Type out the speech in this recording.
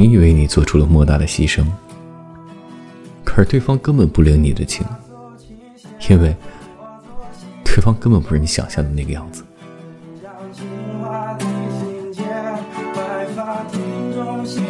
你以为你做出了莫大的牺牲，可是对方根本不领你的情，因为对方根本不是你想象的那个样子。心间白发中心